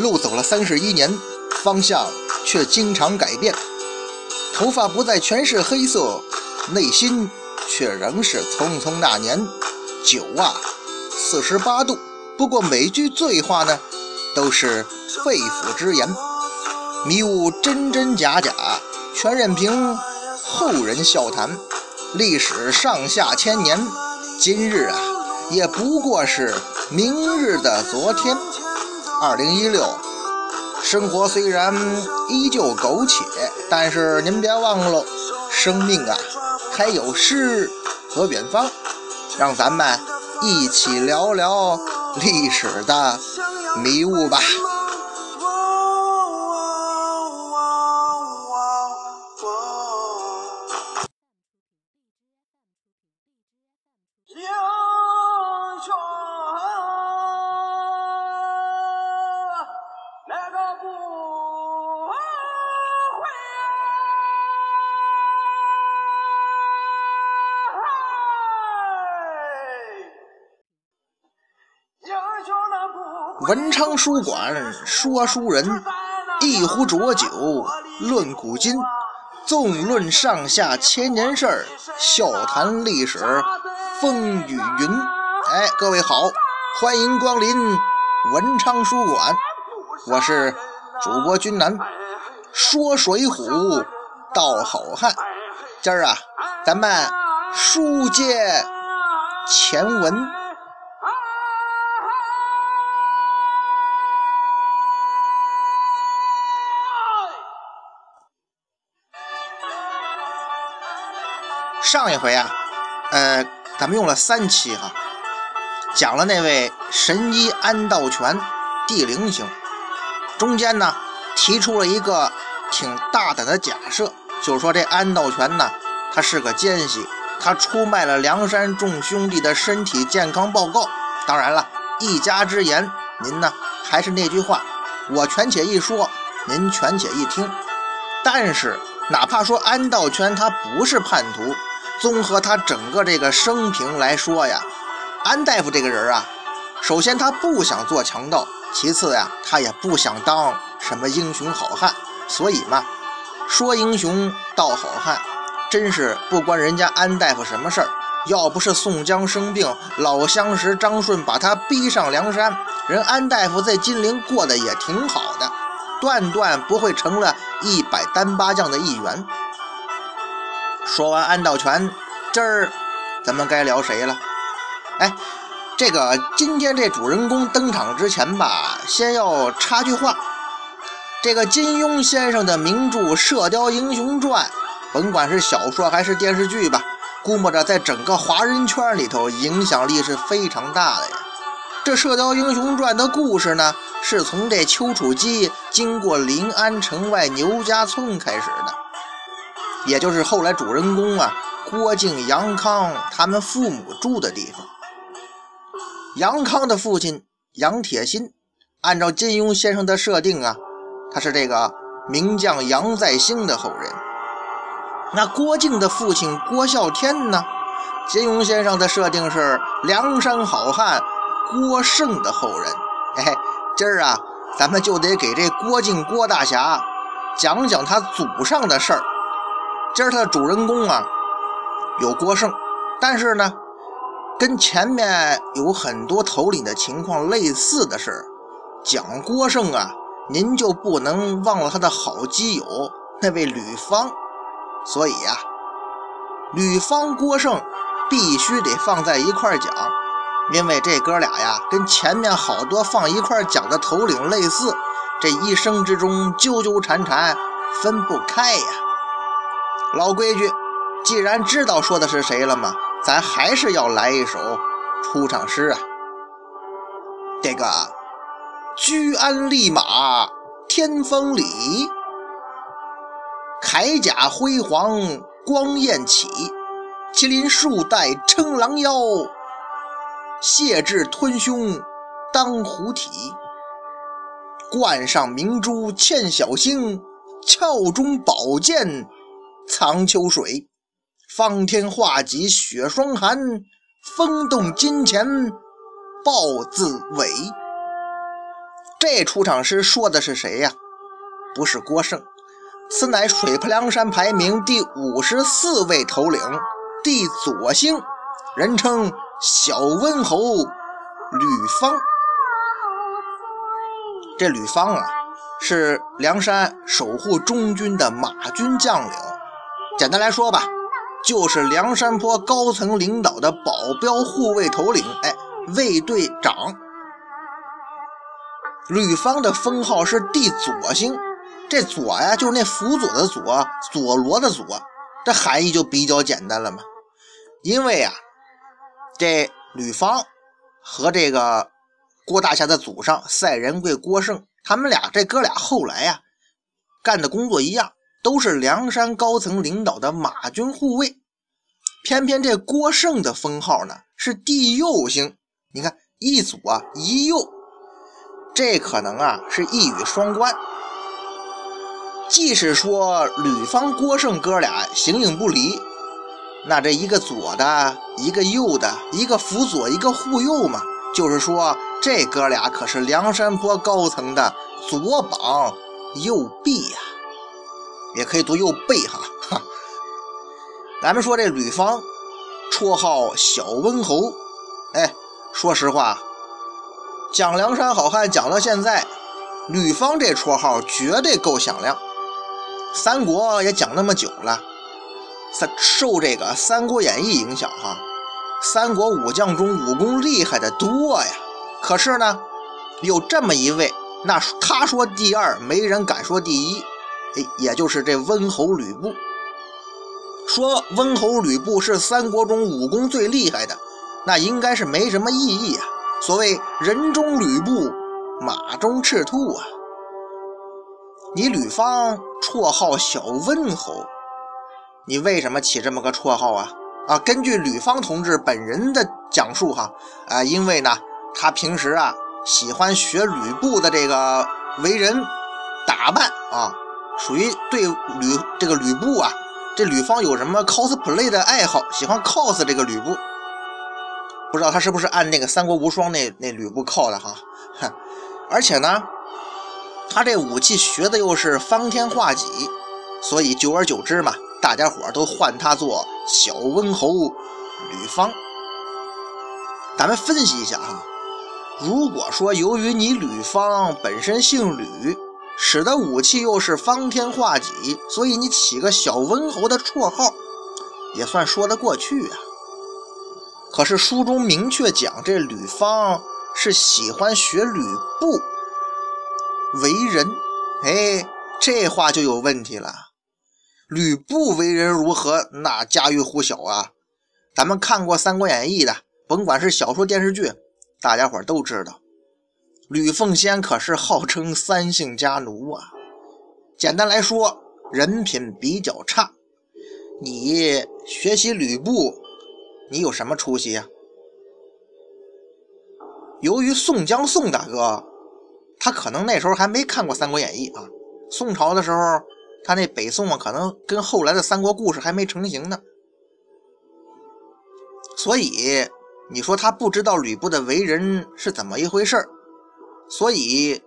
路走了三十一年，方向却经常改变。头发不再全是黑色，内心却仍是匆匆那年。酒啊，四十八度。不过每句醉话呢，都是肺腑之言，迷雾真真假假，全任凭后人笑谈。历史上下千年，今日啊，也不过是明日的昨天。二零一六，生活虽然依旧苟且，但是您别忘了，生命啊，还有诗和远方。让咱们一起聊聊历史的迷雾吧。文昌书馆说书人，一壶浊酒论古今，纵论上下千年事儿，笑谈历史风雨云。哎，各位好，欢迎光临文昌书馆，我是主播君南，说水浒道好汉。今儿啊，咱们书接前文。上一回啊，呃，咱们用了三期哈，讲了那位神医安道全地灵星，中间呢提出了一个挺大胆的假设，就是说这安道全呢，他是个奸细，他出卖了梁山众兄弟的身体健康报告。当然了，一家之言，您呢还是那句话，我权且一说，您权且一听。但是哪怕说安道全他不是叛徒。综合他整个这个生平来说呀，安大夫这个人啊，首先他不想做强盗，其次呀，他也不想当什么英雄好汉，所以嘛，说英雄道好汉，真是不关人家安大夫什么事儿。要不是宋江生病，老相识张顺把他逼上梁山，人安大夫在金陵过得也挺好的，断断不会成了一百单八将的一员。说完安道全，今儿咱们该聊谁了？哎，这个今天这主人公登场之前吧，先要插句话。这个金庸先生的名著《射雕英雄传》，甭管是小说还是电视剧吧，估摸着在整个华人圈里头影响力是非常大的呀。这《射雕英雄传》的故事呢，是从这丘处机经过临安城外牛家村开始的。也就是后来主人公啊，郭靖、杨康他们父母住的地方。杨康的父亲杨铁心，按照金庸先生的设定啊，他是这个名将杨再兴的后人。那郭靖的父亲郭啸天呢？金庸先生的设定是梁山好汉郭胜的后人。哎，今儿啊，咱们就得给这郭靖郭大侠讲讲他祖上的事儿。今儿他的主人公啊，有郭胜，但是呢，跟前面有很多头领的情况类似的是，讲郭胜啊，您就不能忘了他的好基友那位吕方，所以呀，吕方郭胜必须得放在一块讲，因为这哥俩呀，跟前面好多放一块讲的头领类似，这一生之中纠纠缠缠，分不开呀。老规矩，既然知道说的是谁了嘛，咱还是要来一首出场诗啊。这个居安立马天风里，铠甲辉煌光焰起，麒麟数代称狼妖，谢志吞胸当虎体，冠上明珠嵌小星，鞘中宝剑。藏秋水，方天画戟雪霜寒，风动金钱豹子尾。这出场诗说的是谁呀？不是郭胜，此乃水泊梁山排名第五十四位头领，帝左星，人称小温侯吕方。这吕方啊，是梁山守护中军的马军将领。简单来说吧，就是梁山泊高层领导的保镖护卫头领，哎，卫队长。吕方的封号是帝左星，这左呀就是那辅佐的佐，佐罗的佐，这含义就比较简单了嘛。因为啊，这吕方和这个郭大侠的祖上赛仁贵郭胜，他们俩这哥俩后来呀干的工作一样，都是梁山高层领导的马军护卫。偏偏这郭胜的封号呢是帝右星，你看一左一右。这可能啊是一语双关，既是说吕方、郭胜哥俩形影不离，那这一个左的，一个右的，一个辅佐，一个护右嘛，就是说这哥俩可是梁山泊高层的左膀右臂呀，也可以读右背哈。哈，咱们说这吕方，绰号小温侯，哎，说实话。讲梁山好汉讲到现在，吕方这绰号绝对够响亮。三国也讲那么久了，受这个《三国演义》影响哈，三国武将中武功厉害的多呀。可是呢，有这么一位，那他说第二，没人敢说第一，哎，也就是这温侯吕布。说温侯吕布是三国中武功最厉害的，那应该是没什么意义啊。所谓人中吕布，马中赤兔啊！你吕方绰号小温侯，你为什么起这么个绰号啊？啊，根据吕方同志本人的讲述哈，啊，因为呢，他平时啊喜欢学吕布的这个为人打扮啊，属于对吕这个吕布啊，这吕方有什么 cosplay 的爱好，喜欢 cos 这个吕布。不知道他是不是按那个《三国无双》那那吕布靠的哈，而且呢，他这武器学的又是方天画戟，所以久而久之嘛，大家伙都唤他做小温侯吕方。咱们分析一下哈，如果说由于你吕方本身姓吕，使的武器又是方天画戟，所以你起个小温侯的绰号，也算说得过去啊。可是书中明确讲，这吕方是喜欢学吕布为人，哎，这话就有问题了。吕布为人如何？那家喻户晓啊。咱们看过《三国演义》的，甭管是小说、电视剧，大家伙都知道，吕奉先可是号称三姓家奴啊。简单来说，人品比较差。你学习吕布。你有什么出息呀？由于宋江宋大哥，他可能那时候还没看过《三国演义》啊。宋朝的时候，他那北宋啊，可能跟后来的三国故事还没成型呢。所以你说他不知道吕布的为人是怎么一回事所以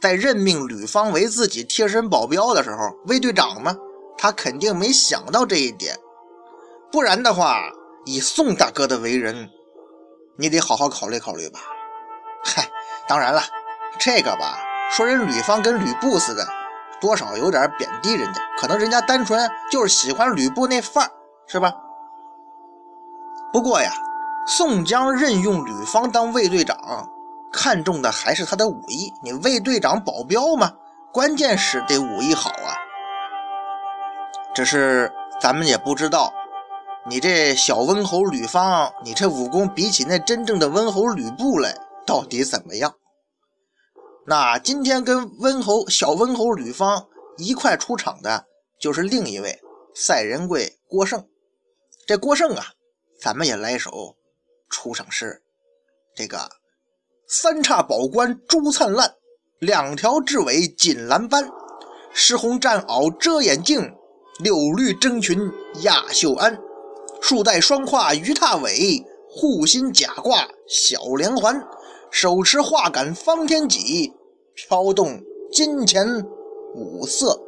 在任命吕方为自己贴身保镖的时候，卫队长嘛，他肯定没想到这一点。不然的话。以宋大哥的为人，你得好好考虑考虑吧。嗨，当然了，这个吧，说人吕方跟吕布似的，多少有点贬低人家。可能人家单纯就是喜欢吕布那范儿，是吧？不过呀，宋江任用吕方当卫队长，看重的还是他的武艺。你卫队长保镖嘛，关键是得武艺好啊。只是咱们也不知道。你这小温侯吕方，你这武功比起那真正的温侯吕布来，到底怎么样？那今天跟温侯小温侯吕方一块出场的，就是另一位赛仁贵郭胜。这郭胜啊，咱们也来一首出场诗：这个三叉宝冠珠灿烂，两条雉尾锦蓝斑，石红战袄遮眼镜，六绿征裙压袖鞍。束带双胯鱼踏尾，护心甲挂小连环，手持画杆方天戟，飘动金钱五色。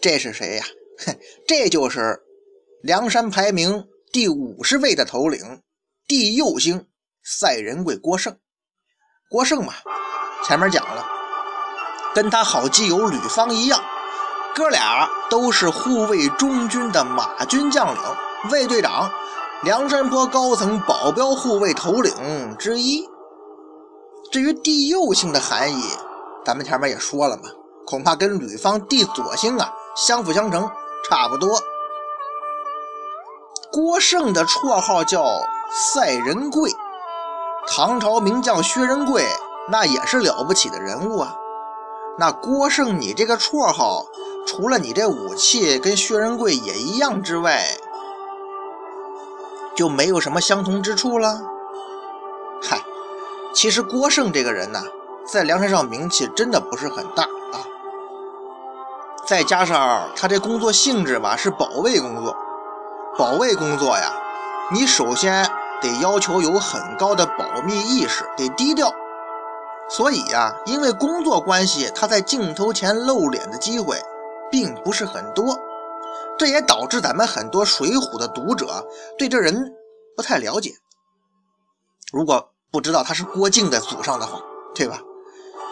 这是谁呀？这就是梁山排名第五十位的头领，地右星赛仁贵郭胜。郭胜嘛，前面讲了，跟他好基友吕方一样，哥俩都是护卫中军的马军将领、卫队长、梁山坡高层保镖护卫头领之一。至于地右星的含义，咱们前面也说了嘛，恐怕跟吕方地左星啊相辅相成。差不多。郭胜的绰号叫赛仁贵，唐朝名将薛仁贵那也是了不起的人物啊。那郭胜，你这个绰号，除了你这武器跟薛仁贵也一样之外，就没有什么相同之处了。嗨，其实郭胜这个人呢，在梁山上名气真的不是很大啊。再加上他这工作性质吧，是保卫工作。保卫工作呀，你首先得要求有很高的保密意识，得低调。所以呀，因为工作关系，他在镜头前露脸的机会并不是很多。这也导致咱们很多《水浒》的读者对这人不太了解。如果不知道他是郭靖的祖上的话，对吧？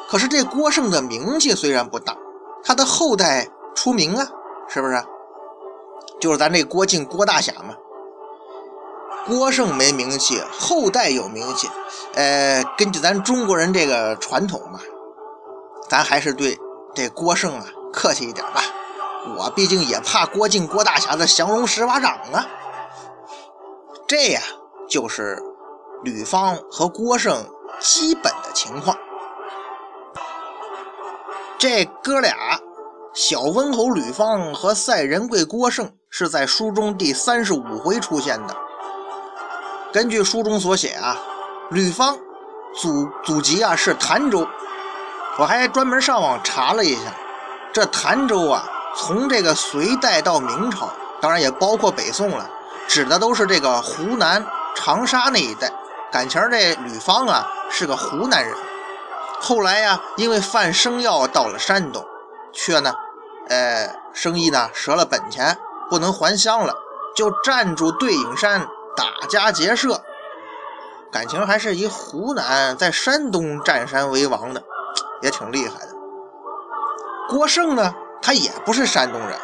可是这郭胜的名气虽然不大。他的后代出名啊，是不是？就是咱这郭靖郭大侠嘛。郭胜没名气，后代有名气。呃，根据咱中国人这个传统嘛，咱还是对这郭胜啊客气一点吧。我毕竟也怕郭靖郭大侠的降龙十八掌啊。这呀，就是吕方和郭胜基本的情况。这哥俩，小温侯吕方和赛仁贵郭胜是在书中第三十五回出现的。根据书中所写啊，吕方祖祖籍啊是潭州，我还专门上网查了一下，这潭州啊，从这个隋代到明朝，当然也包括北宋了，指的都是这个湖南长沙那一带。感情这吕方啊是个湖南人。后来呀，因为贩生药到了山东，却呢，呃，生意呢折了本钱，不能还乡了，就站住对影山打家劫舍，感情还是以湖南在山东占山为王的，也挺厉害的。郭胜呢，他也不是山东人，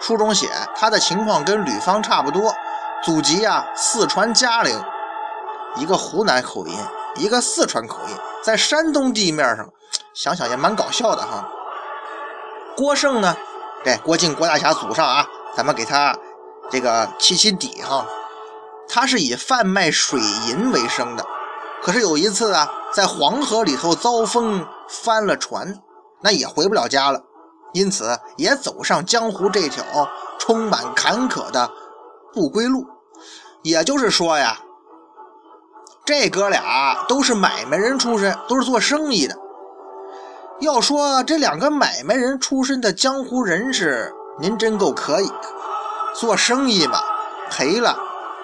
书中写他的情况跟吕方差不多，祖籍啊四川嘉陵，一个湖南口音，一个四川口音。在山东地面上，想想也蛮搞笑的哈。郭胜呢，对郭靖郭大侠祖上啊，咱们给他这个起起底哈。他是以贩卖水银为生的，可是有一次啊，在黄河里头遭风翻了船，那也回不了家了，因此也走上江湖这条充满坎坷的不归路。也就是说呀。这哥俩都是买卖人出身，都是做生意的。要说这两个买卖人出身的江湖人士，您真够可以的。做生意嘛，赔了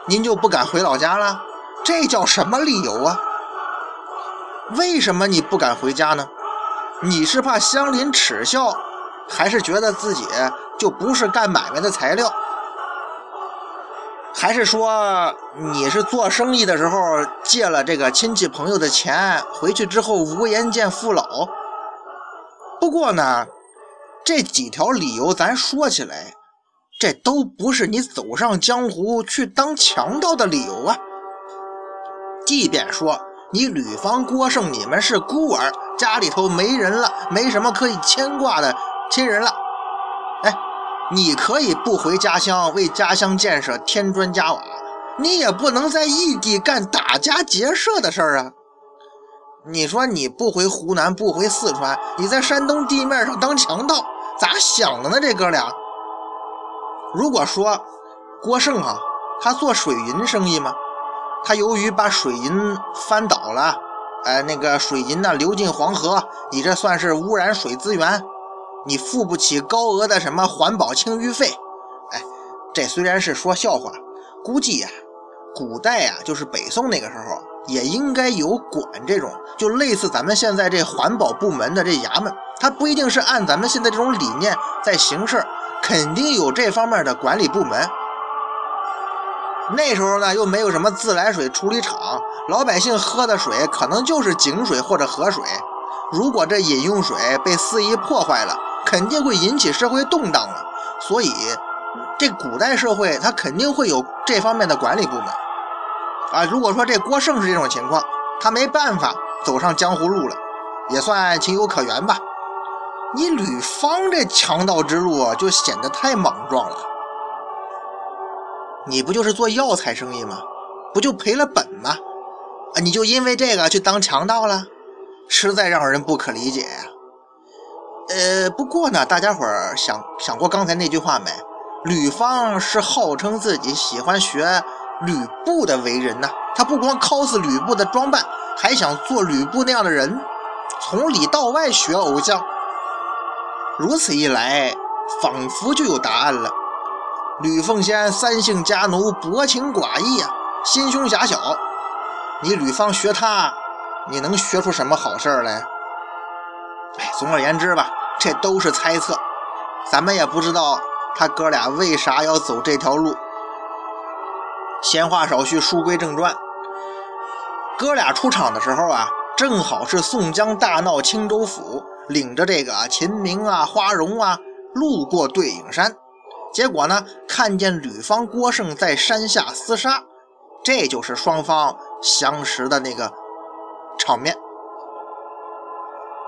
您就不敢回老家了，这叫什么理由啊？为什么你不敢回家呢？你是怕乡邻耻笑，还是觉得自己就不是干买卖的材料？还是说你是做生意的时候借了这个亲戚朋友的钱，回去之后无颜见父老？不过呢，这几条理由咱说起来，这都不是你走上江湖去当强盗的理由啊。即便说你吕方、郭胜，你们是孤儿，家里头没人了，没什么可以牵挂的亲人了，哎。你可以不回家乡为家乡建设添砖加瓦，你也不能在异地干打家劫舍的事儿啊！你说你不回湖南，不回四川，你在山东地面上当强盗，咋想的呢？这哥俩，如果说郭胜啊，他做水银生意吗？他由于把水银翻倒了，哎，那个水银呢流进黄河，你这算是污染水资源。你付不起高额的什么环保清淤费，哎，这虽然是说笑话，估计呀，古代呀，就是北宋那个时候，也应该有管这种，就类似咱们现在这环保部门的这衙门，他不一定是按咱们现在这种理念在行事，肯定有这方面的管理部门。那时候呢，又没有什么自来水处理厂，老百姓喝的水可能就是井水或者河水。如果这饮用水被肆意破坏了，肯定会引起社会动荡了。所以，这古代社会它肯定会有这方面的管理部门。啊，如果说这郭胜是这种情况，他没办法走上江湖路了，也算情有可原吧。你吕方这强盗之路就显得太莽撞了。你不就是做药材生意吗？不就赔了本吗？啊，你就因为这个去当强盗了，实在让人不可理解呀。呃，不过呢，大家伙儿想想过刚才那句话没？吕方是号称自己喜欢学吕布的为人呢，他不光 cos 吕布的装扮，还想做吕布那样的人，从里到外学偶像。如此一来，仿佛就有答案了。吕奉先三姓家奴，薄情寡义啊，心胸狭小。你吕方学他，你能学出什么好事来？哎，总而言之吧，这都是猜测，咱们也不知道他哥俩为啥要走这条路。闲话少叙，书归正传。哥俩出场的时候啊，正好是宋江大闹青州府，领着这个秦明啊、花荣啊，路过对影山。结果呢，看见吕方、郭胜在山下厮杀，这就是双方相识的那个场面。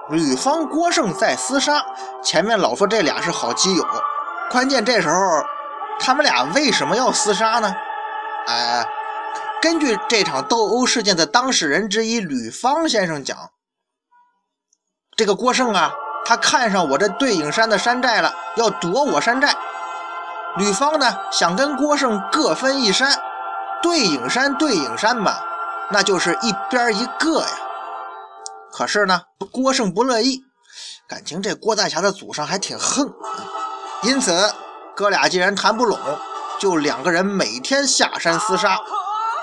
吕方、郭胜在厮杀，前面老说这俩是好基友，关键这时候他们俩为什么要厮杀呢？哎，根据这场斗殴事件的当事人之一吕方先生讲，这个郭胜啊，他看上我这对影山的山寨了，要夺我山寨。吕方呢，想跟郭胜各分一山，对影山对影山嘛，那就是一边一个呀。可是呢，郭胜不乐意，感情这郭大侠的祖上还挺横，因此哥俩既然谈不拢，就两个人每天下山厮杀。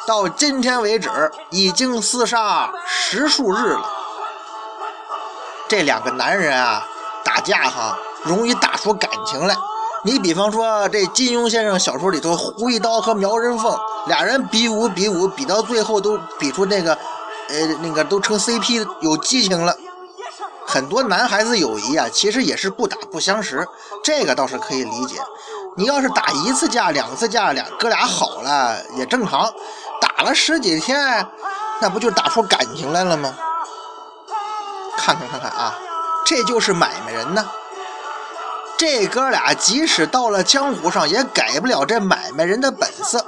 到今天为止，已经厮杀十数日了。这两个男人啊，打架哈，容易打出感情来。你比方说，这金庸先生小说里头，胡一刀和苗人凤俩人比武比武，比到最后都比出那个，呃，那个都成 CP 有激情了。很多男孩子友谊啊，其实也是不打不相识，这个倒是可以理解。你要是打一次架、两次架，俩哥俩好了也正常。打了十几天，那不就打出感情来了吗？看看看看啊，这就是买卖人呢。这哥俩即使到了江湖上，也改不了这买卖人的本色。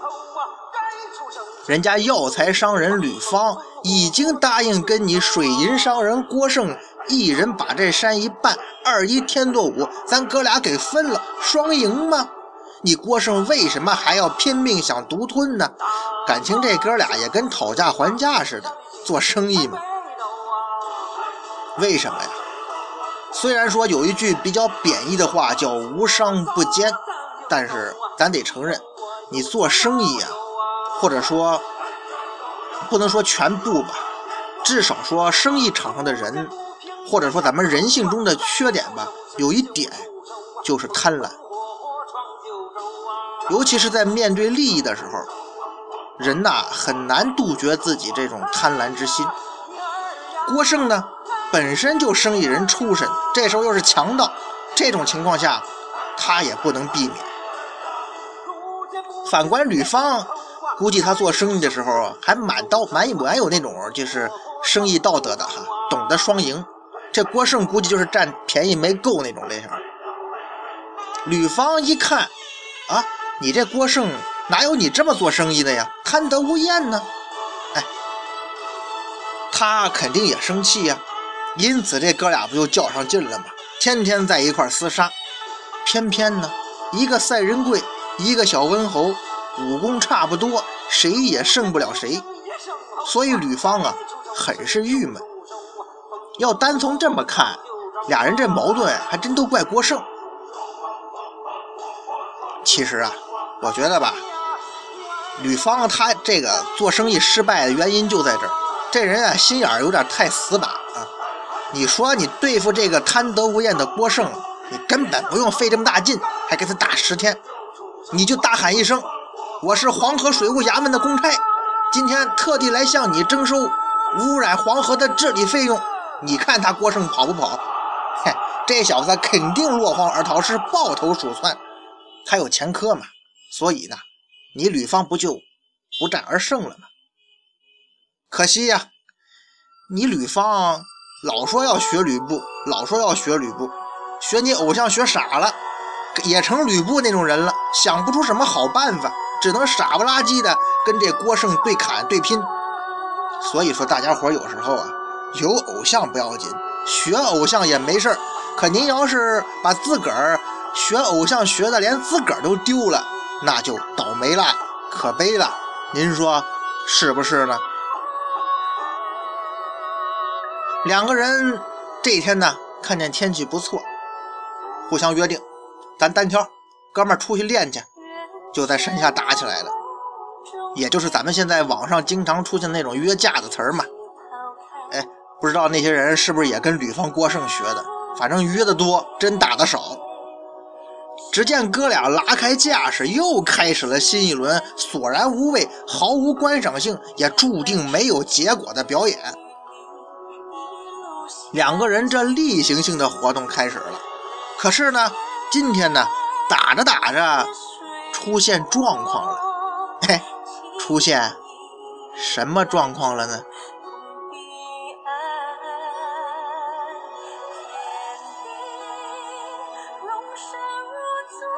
人家药材商人吕方已经答应跟你水银商人郭胜一人把这山一半，二一天作五，咱哥俩给分了，双赢吗？你郭胜为什么还要拼命想独吞呢？感情这哥俩也跟讨价还价似的，做生意嘛。为什么呀？虽然说有一句比较贬义的话叫“无商不奸”，但是咱得承认，你做生意啊，或者说不能说全部吧，至少说生意场上的人，或者说咱们人性中的缺点吧，有一点就是贪婪，尤其是在面对利益的时候，人呐很难杜绝自己这种贪婪之心。郭胜呢？本身就生意人出身，这时候又是强盗，这种情况下，他也不能避免。反观吕方，估计他做生意的时候还蛮道蛮蛮有那种就是生意道德的哈，懂得双赢。这郭胜估计就是占便宜没够那种类型。吕方一看，啊，你这郭胜哪有你这么做生意的呀？贪得无厌呢？哎，他肯定也生气呀。因此，这哥俩不就较上劲了吗？天天在一块厮杀。偏偏呢，一个赛仁贵，一个小温侯，武功差不多，谁也胜不了谁。所以吕方啊，很是郁闷。要单从这么看，俩人这矛盾还真都怪郭胜。其实啊，我觉得吧，吕方他这个做生意失败的原因就在这儿。这人啊，心眼儿有点太死板！你说你对付这个贪得无厌的郭胜，你根本不用费这么大劲，还给他打十天，你就大喊一声：“我是黄河水务衙门的公差，今天特地来向你征收污染黄河的治理费用。”你看他郭胜跑不跑？嘿，这小子肯定落荒而逃，是抱头鼠窜。他有前科嘛，所以呢，你吕方不就不战而胜了吗？可惜呀，你吕方老说要学吕布，老说要学吕布，学你偶像学傻了，也成吕布那种人了，想不出什么好办法，只能傻不拉几的跟这郭胜对砍对拼。所以说，大家伙有时候啊。有偶像不要紧，学偶像也没事儿。可您要是把自个儿学偶像学的连自个儿都丢了，那就倒霉了，可悲了。您说是不是呢？两个人这天呢，看见天气不错，互相约定，咱单挑，哥们儿出去练去，就在山下打起来了。也就是咱们现在网上经常出现那种约架的词儿嘛。哎。不知道那些人是不是也跟吕方郭胜学的？反正约的多，真打的少。只见哥俩拉开架势，又开始了新一轮索然无味、毫无观赏性，也注定没有结果的表演。两个人这例行性的活动开始了。可是呢，今天呢，打着打着出现状况了。嘿，出现什么状况了呢？